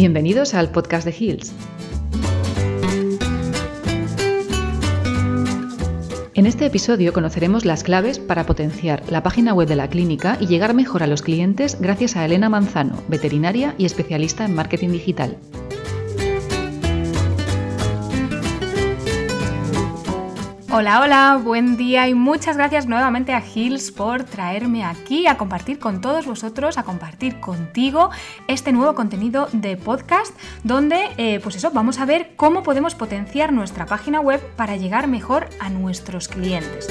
Bienvenidos al podcast de Hills. En este episodio conoceremos las claves para potenciar la página web de la clínica y llegar mejor a los clientes gracias a Elena Manzano, veterinaria y especialista en marketing digital. Hola, hola, buen día y muchas gracias nuevamente a Hills por traerme aquí a compartir con todos vosotros, a compartir contigo este nuevo contenido de podcast donde, eh, pues eso, vamos a ver cómo podemos potenciar nuestra página web para llegar mejor a nuestros clientes.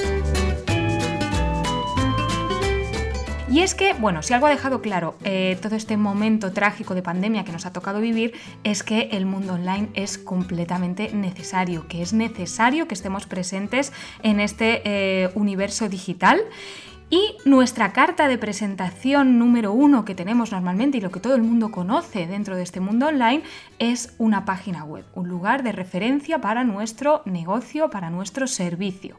Y es que, bueno, si algo ha dejado claro eh, todo este momento trágico de pandemia que nos ha tocado vivir, es que el mundo online es completamente necesario, que es necesario que estemos presentes en este eh, universo digital. Y nuestra carta de presentación número uno que tenemos normalmente y lo que todo el mundo conoce dentro de este mundo online es una página web, un lugar de referencia para nuestro negocio, para nuestro servicio.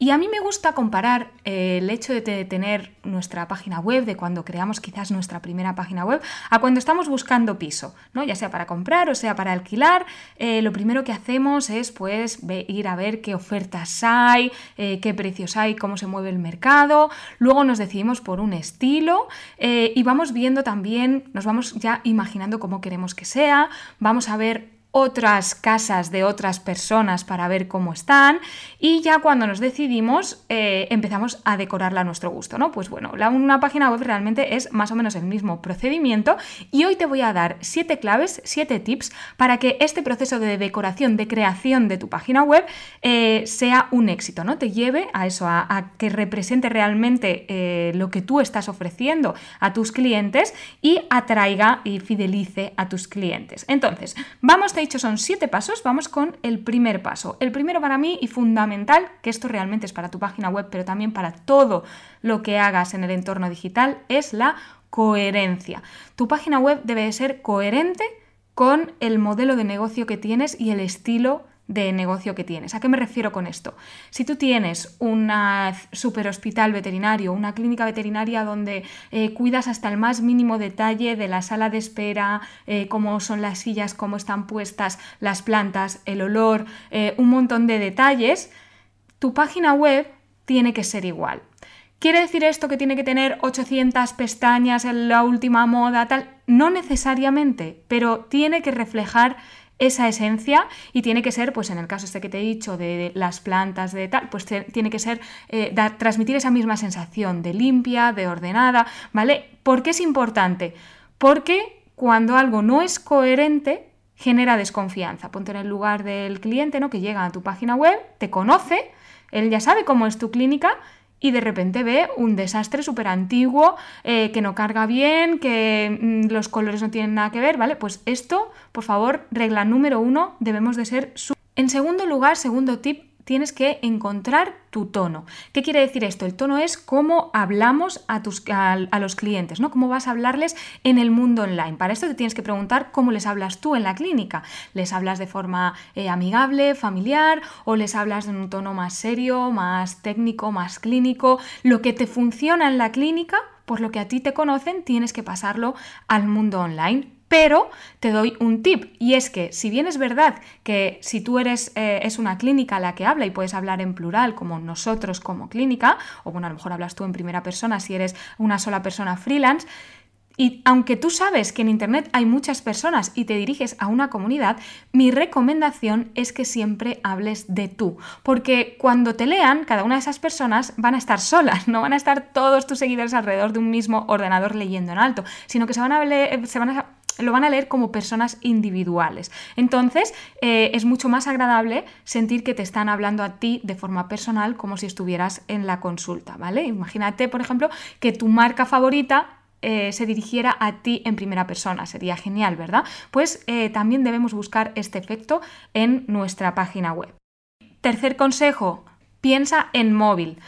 Y a mí me gusta comparar eh, el hecho de tener nuestra página web, de cuando creamos quizás nuestra primera página web, a cuando estamos buscando piso, ¿no? ya sea para comprar o sea para alquilar. Eh, lo primero que hacemos es pues ir a ver qué ofertas hay, eh, qué precios hay, cómo se mueve el mercado. Luego nos decidimos por un estilo y vamos viendo también, nos vamos ya imaginando cómo queremos que sea, vamos a ver otras casas de otras personas para ver cómo están y ya cuando nos decidimos eh, empezamos a decorarla a nuestro gusto, ¿no? Pues bueno, la, una página web realmente es más o menos el mismo procedimiento y hoy te voy a dar siete claves, siete tips para que este proceso de decoración, de creación de tu página web eh, sea un éxito, ¿no? Te lleve a eso, a, que represente realmente eh, lo que tú estás ofreciendo a tus clientes y atraiga y fidelice a tus clientes. Entonces, vamos he dicho son siete pasos, vamos con el primer paso. El primero para mí y fundamental, que esto realmente es para tu página web, pero también para todo lo que hagas en el entorno digital, es la coherencia. Tu página web debe de ser coherente con el modelo de negocio que tienes y el estilo de negocio que tienes. ¿A qué me refiero con esto? Si tú tienes un super hospital veterinario, una clínica veterinaria donde eh, cuidas hasta el más mínimo detalle de la sala de espera, eh, cómo son las sillas, cómo están puestas las plantas, el olor, eh, un montón de detalles, tu página web tiene que ser igual. ¿Quiere decir esto que tiene que tener 800 pestañas en la última moda, tal? No necesariamente, pero tiene que reflejar esa esencia y tiene que ser, pues en el caso este que te he dicho de, las plantas, de tal, pues tiene que ser, eh, transmitir esa misma sensación de limpia, de ordenada, ¿vale? ¿Por qué es importante? Porque cuando algo no es coherente, genera desconfianza. Ponte en el lugar del cliente, ¿no? Que llega a tu página web, te conoce, él ya sabe cómo es tu clínica y de repente ve un desastre súper antiguo, eh, que no carga bien, que mm, los colores no tienen nada que ver, ¿vale? Pues esto, por favor, regla número uno, debemos de ser... En segundo lugar, segundo tip, tienes que encontrar tu tono. ¿Qué quiere decir esto? El tono es cómo hablamos a, tus, a, los clientes, ¿no? Cómo vas a hablarles en el mundo online. Para esto te tienes que preguntar cómo les hablas tú en la clínica. ¿Les hablas de forma eh, amigable, familiar o les hablas en un tono más serio, más técnico, más clínico? Lo que te funciona en la clínica, por lo que a ti te conocen, tienes que pasarlo al mundo online pero te doy un tip y es que si bien es verdad que si tú eres eh, es una clínica la que habla y puedes hablar en plural como nosotros como clínica, o bueno, a lo mejor hablas tú en primera persona si eres una sola persona freelance, y aunque tú sabes que en Internet hay muchas personas y te diriges a una comunidad, mi recomendación es que siempre hables de tú, porque cuando te lean, cada una de esas personas van a estar solas, no van a estar todos tus seguidores alrededor de un mismo ordenador leyendo en alto, sino que van a, se van a lo van a leer como personas individuales. Entonces, eh, es mucho más agradable sentir que te están hablando a ti de forma personal como si estuvieras en la consulta, ¿vale? Imagínate, por ejemplo, que tu marca favorita eh, se dirigiera a ti en primera persona. Sería genial, ¿verdad? Pues eh, también debemos buscar este efecto en nuestra página web. Tercer consejo, piensa en móvil.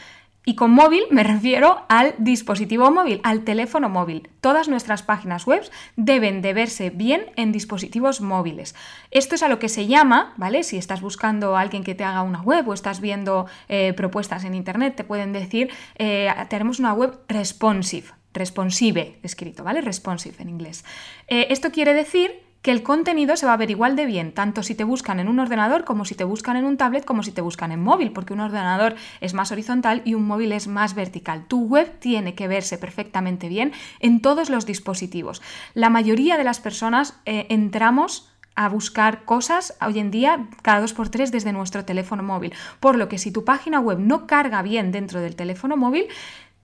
Y con móvil me refiero al dispositivo móvil, al teléfono móvil. Todas nuestras páginas web deben de verse bien en dispositivos móviles. Esto es a lo que se llama, ¿vale? Si estás buscando a alguien que te haga una web o estás viendo eh, propuestas en internet, te pueden decir, eh, tenemos una web responsive, responsive escrito, ¿vale? Responsive en inglés. Eh, esto quiere decir que el contenido se va a ver igual de bien, tanto si te buscan en un ordenador como si te buscan en un tablet, como si te buscan en móvil, porque un ordenador es más horizontal y un móvil es más vertical. Tu web tiene que verse perfectamente bien en todos los dispositivos. La mayoría de las personas eh, entramos a buscar cosas hoy en día cada dos por tres desde nuestro teléfono móvil. Por lo que si tu página web no carga bien dentro del teléfono móvil,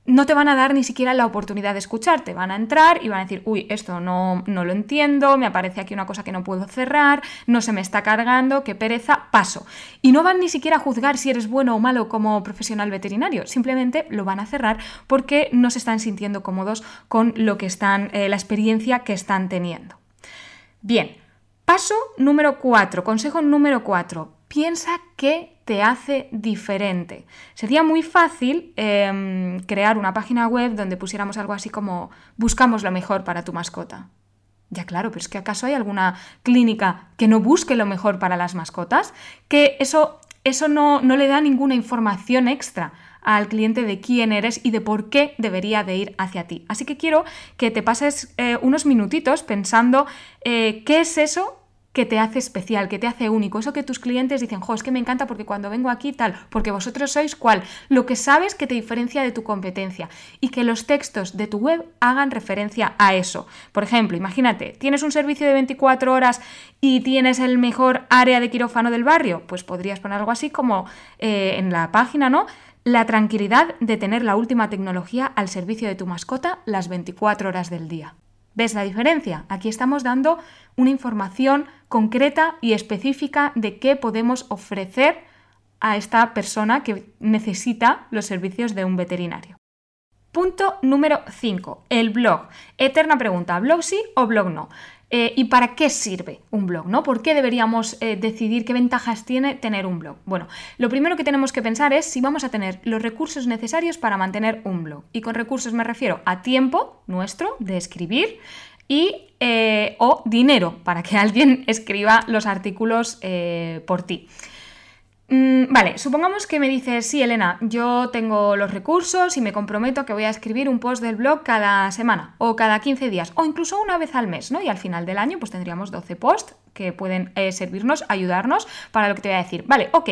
no te van a dar ni siquiera la oportunidad de escucharte. Van a entrar y van a decir, uy, esto no, no lo entiendo, me aparece aquí una cosa que no puedo cerrar, no se me está cargando, qué pereza, paso. Y no van ni siquiera a juzgar si eres bueno o malo como profesional veterinario, simplemente lo van a cerrar porque no se están sintiendo cómodos con lo que están, eh, la experiencia que están teniendo. Bien, paso número 4, consejo número 4, piensa que te hace diferente. Sería muy fácil em, crear una página web donde pusiéramos algo así como buscamos lo mejor para tu mascota. Ya claro, pero es que acaso hay alguna clínica que no busque lo mejor para las mascotas, que eso, eso no, no le da ninguna información extra al cliente de quién eres y de por qué debería de ir hacia ti. Así que quiero que te pases eh, unos minutitos pensando eh, qué es eso que te hace especial, que te hace único. Eso que tus clientes dicen, jo, es que me encanta porque cuando vengo aquí tal, porque vosotros sois cuál, lo que sabes que te diferencia de tu competencia y que los textos de tu web hagan referencia a eso. Por ejemplo, imagínate, tienes un servicio de 24 horas y tienes el mejor área de quirófano del barrio, pues podrías poner algo así como eh, en la página, ¿no? La tranquilidad de tener la última tecnología al servicio de tu mascota las 24 horas del día. ¿Ves la diferencia? Aquí estamos dando una información concreta y específica de qué podemos ofrecer a esta persona que necesita los servicios de un veterinario. Punto número 5. El blog. Eterna pregunta, ¿blog sí o blog no? Eh, ¿Y para qué sirve un blog? ¿no? ¿Por qué deberíamos eh, decidir qué ventajas tiene tener un blog? Bueno, lo primero que tenemos que pensar es si vamos a tener los recursos necesarios para mantener un blog. Y con recursos me refiero a tiempo nuestro de escribir y eh, o dinero para que alguien escriba los artículos por ti. Mm, vale, supongamos que me dices, sí, Elena, yo tengo los recursos y me comprometo que voy a escribir un post del blog cada semana o cada 15 días o incluso una vez al mes, ¿no? Y al final del año pues tendríamos 12 posts que pueden eh, servirnos, ayudarnos para lo que te voy a decir. Vale, ok.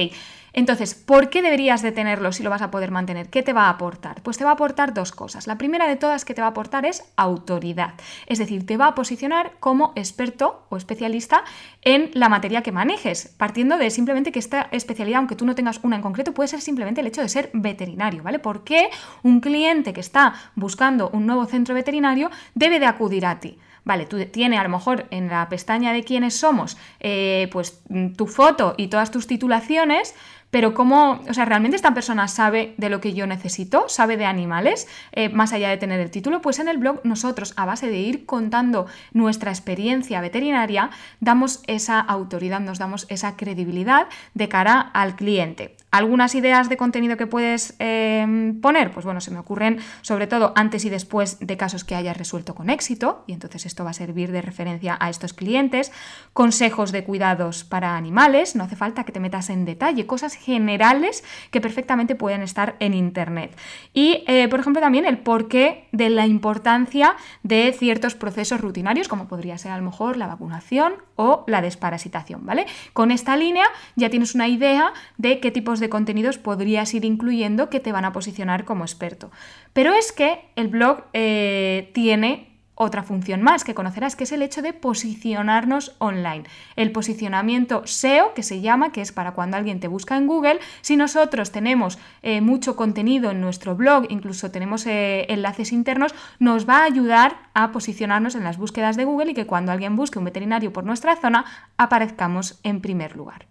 Entonces, ¿por qué deberías de tenerlo si lo vas a poder mantener? ¿Qué te va a aportar? Pues te va a aportar dos cosas. La primera de todas que te va a aportar es autoridad. Es decir, te va a posicionar como experto o especialista en la materia que manejes, partiendo de simplemente que esta especialidad, aunque tú no tengas una en concreto, puede ser simplemente el hecho de ser veterinario, ¿vale? ¿Por qué un cliente que está buscando un nuevo centro veterinario debe de acudir a ti? Vale, tú tienes a lo mejor en la pestaña de quiénes somos, eh, pues tu foto y todas tus titulaciones, pero cómo, o sea, ¿realmente esta persona sabe de lo que yo necesito? ¿Sabe de animales? Eh, más allá de tener el título, pues en el blog nosotros, a base de ir contando nuestra experiencia veterinaria, damos esa autoridad, nos damos esa credibilidad de cara al cliente. ¿Algunas ideas de contenido que puedes em, poner? Pues bueno, se me ocurren sobre todo antes y después de casos que hayas resuelto con éxito, y entonces esto va a servir de referencia a estos clientes. Consejos de cuidados para animales, no hace falta que te metas en detalle, cosas generales que perfectamente pueden estar en Internet. Y, eh, por ejemplo, también el porqué de la importancia de ciertos procesos rutinarios, como podría ser a lo mejor la vacunación o la desparasitación, ¿vale? Con esta línea ya tienes una idea de qué tipos de contenidos podrías ir incluyendo que te van a posicionar como experto. Pero es que el blog eh, tiene otra función más que conocerás, que es el hecho de posicionarnos online. El posicionamiento SEO, que se llama, que es para cuando alguien te busca en Google. Si nosotros tenemos eh, mucho contenido en nuestro blog, incluso tenemos eh, enlaces internos, nos va a ayudar a posicionarnos en las búsquedas de Google y que cuando alguien busque un veterinario por nuestra zona, aparezcamos en primer lugar.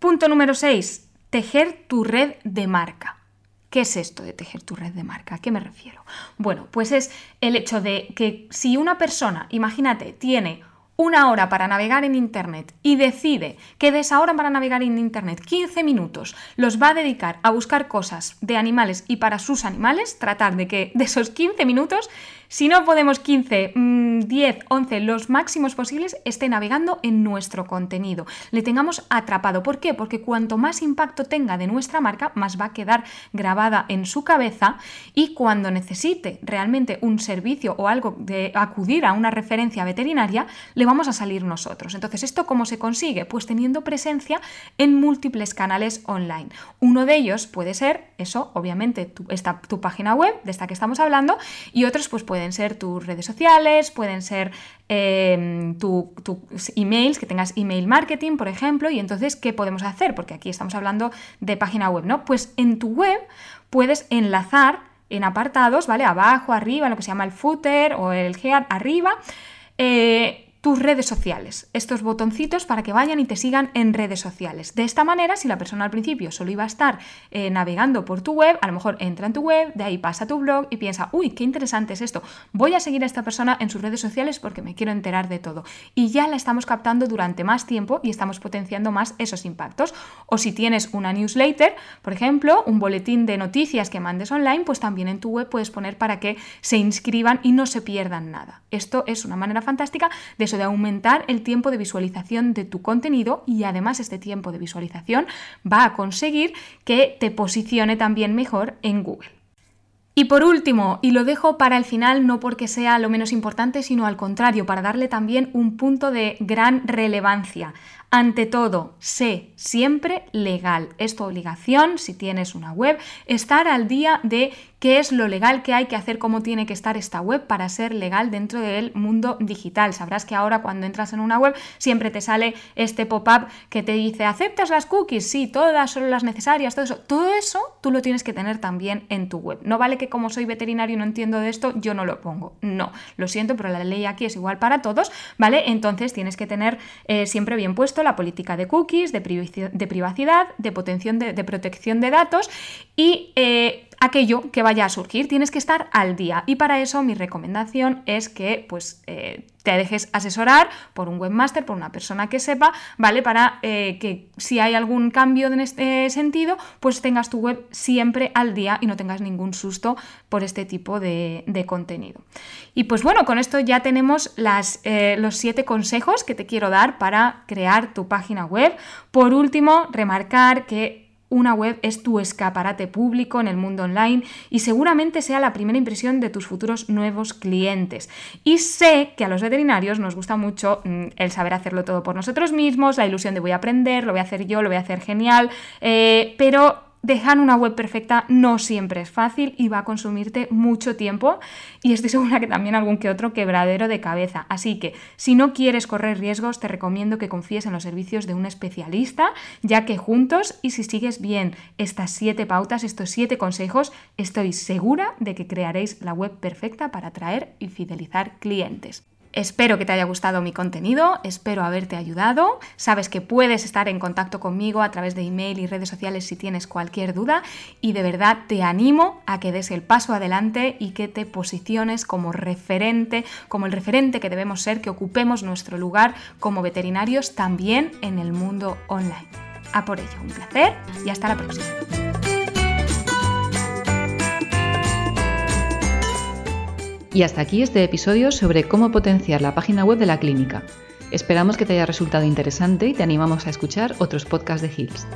Punto número 6. Tejer tu red de marca. ¿Qué es esto de tejer tu red de marca? ¿A qué me refiero? Bueno, pues es el hecho de que si una persona, imagínate, tiene una hora para navegar en Internet y decide que de esa hora para navegar en Internet 15 minutos los va a dedicar a buscar cosas de animales y para sus animales, tratar de que de esos 15 minutos Si no podemos 15, 10, 11, los máximos posibles, esté navegando en nuestro contenido. Le tengamos atrapado. ¿Por qué? Porque cuanto más impacto tenga de nuestra marca, más va a quedar grabada en su cabeza y cuando necesite realmente un servicio o algo de acudir a una referencia veterinaria, le vamos a salir nosotros. Entonces, ¿esto cómo se consigue? Pues teniendo presencia en múltiples canales online. Uno de ellos puede ser eso, obviamente, tu, tu página web, de esta que estamos hablando, y otros pues pueden ser tus redes sociales, pueden ser em, tus emails, que tengas email marketing, por ejemplo, y entonces, ¿qué podemos hacer? Porque aquí estamos hablando de página web, ¿no? Pues en tu web puedes enlazar en apartados, ¿vale? Abajo, arriba, lo que se llama el footer o el head arriba. Eh, tus redes sociales, estos botoncitos para que vayan y te sigan en redes sociales. De esta manera, si la persona al principio solo iba a estar eh, navegando por tu web, a lo mejor entra en tu web, de ahí pasa a tu blog y piensa, uy, qué interesante es esto, voy a seguir a esta persona en sus redes sociales porque me quiero enterar de todo. Y ya la estamos captando durante más tiempo y estamos potenciando más esos impactos. O si tienes una newsletter, por ejemplo, un boletín de noticias que mandes online, pues también en tu web puedes poner para que se inscriban y no se pierdan nada. Esto es una manera fantástica de de aumentar el tiempo de visualización de tu contenido y además este tiempo de visualización va a conseguir que te posicione también mejor en Google. Y por último, y lo dejo para el final no porque sea lo menos importante, sino al contrario, para darle también un punto de gran relevancia. Ante todo, sé siempre legal. Es tu obligación, si tienes una web, estar al día de qué es lo legal que hay que hacer, cómo tiene que estar esta web para ser legal dentro del mundo digital. Sabrás que ahora cuando entras en una web siempre te sale este pop-up que te dice, ¿aceptas las cookies? Sí, todas son las necesarias, todo eso. Todo eso tú lo tienes que tener también en tu web. No vale que como soy veterinario y no entiendo de esto, yo no lo pongo. No, lo siento, pero la ley aquí es igual para todos, ¿vale? Entonces tienes que tener eh, siempre bien puesto la política de cookies, de, privacidad, de, de, protección de datos y eh, aquello que vaya a surgir. Tienes que estar al día y para eso mi recomendación es que pues, eh, te dejes asesorar por un webmaster, por una persona que sepa, ¿vale? Para eh, que si hay algún cambio en este sentido, pues tengas tu web siempre al día y no tengas ningún susto por este tipo de, contenido. Y pues bueno, con esto ya tenemos las, eh, los siete consejos que te quiero dar para crear tu página web. Por último, remarcar que una web es tu escaparate público en el mundo online y seguramente sea la primera impresión de tus futuros nuevos clientes. Y sé que a los veterinarios nos gusta mucho mm, el saber hacerlo todo por nosotros mismos, la ilusión de voy a aprender, lo voy a hacer yo, lo voy a hacer genial, eh, pero dejar una web perfecta no siempre es fácil y va a consumirte mucho tiempo y estoy segura que también algún que otro quebradero de cabeza. Así que si no quieres correr riesgos, te recomiendo que confíes en los servicios de un especialista, ya que juntos y si sigues bien estas siete pautas, estos siete consejos, estoy segura de que crearéis la web perfecta para atraer y fidelizar clientes. Espero que te haya gustado mi contenido, espero haberte ayudado. Sabes que puedes estar en contacto conmigo a través de email y redes sociales si tienes cualquier duda y de verdad te animo a que des el paso adelante y que te posiciones como referente, como el referente que debemos ser, que ocupemos nuestro lugar como veterinarios también en el mundo online. A por ello, un placer y hasta la próxima. Y hasta aquí este episodio sobre cómo potenciar la página web de la clínica. Esperamos que te haya resultado interesante y te animamos a escuchar otros podcasts de Hills.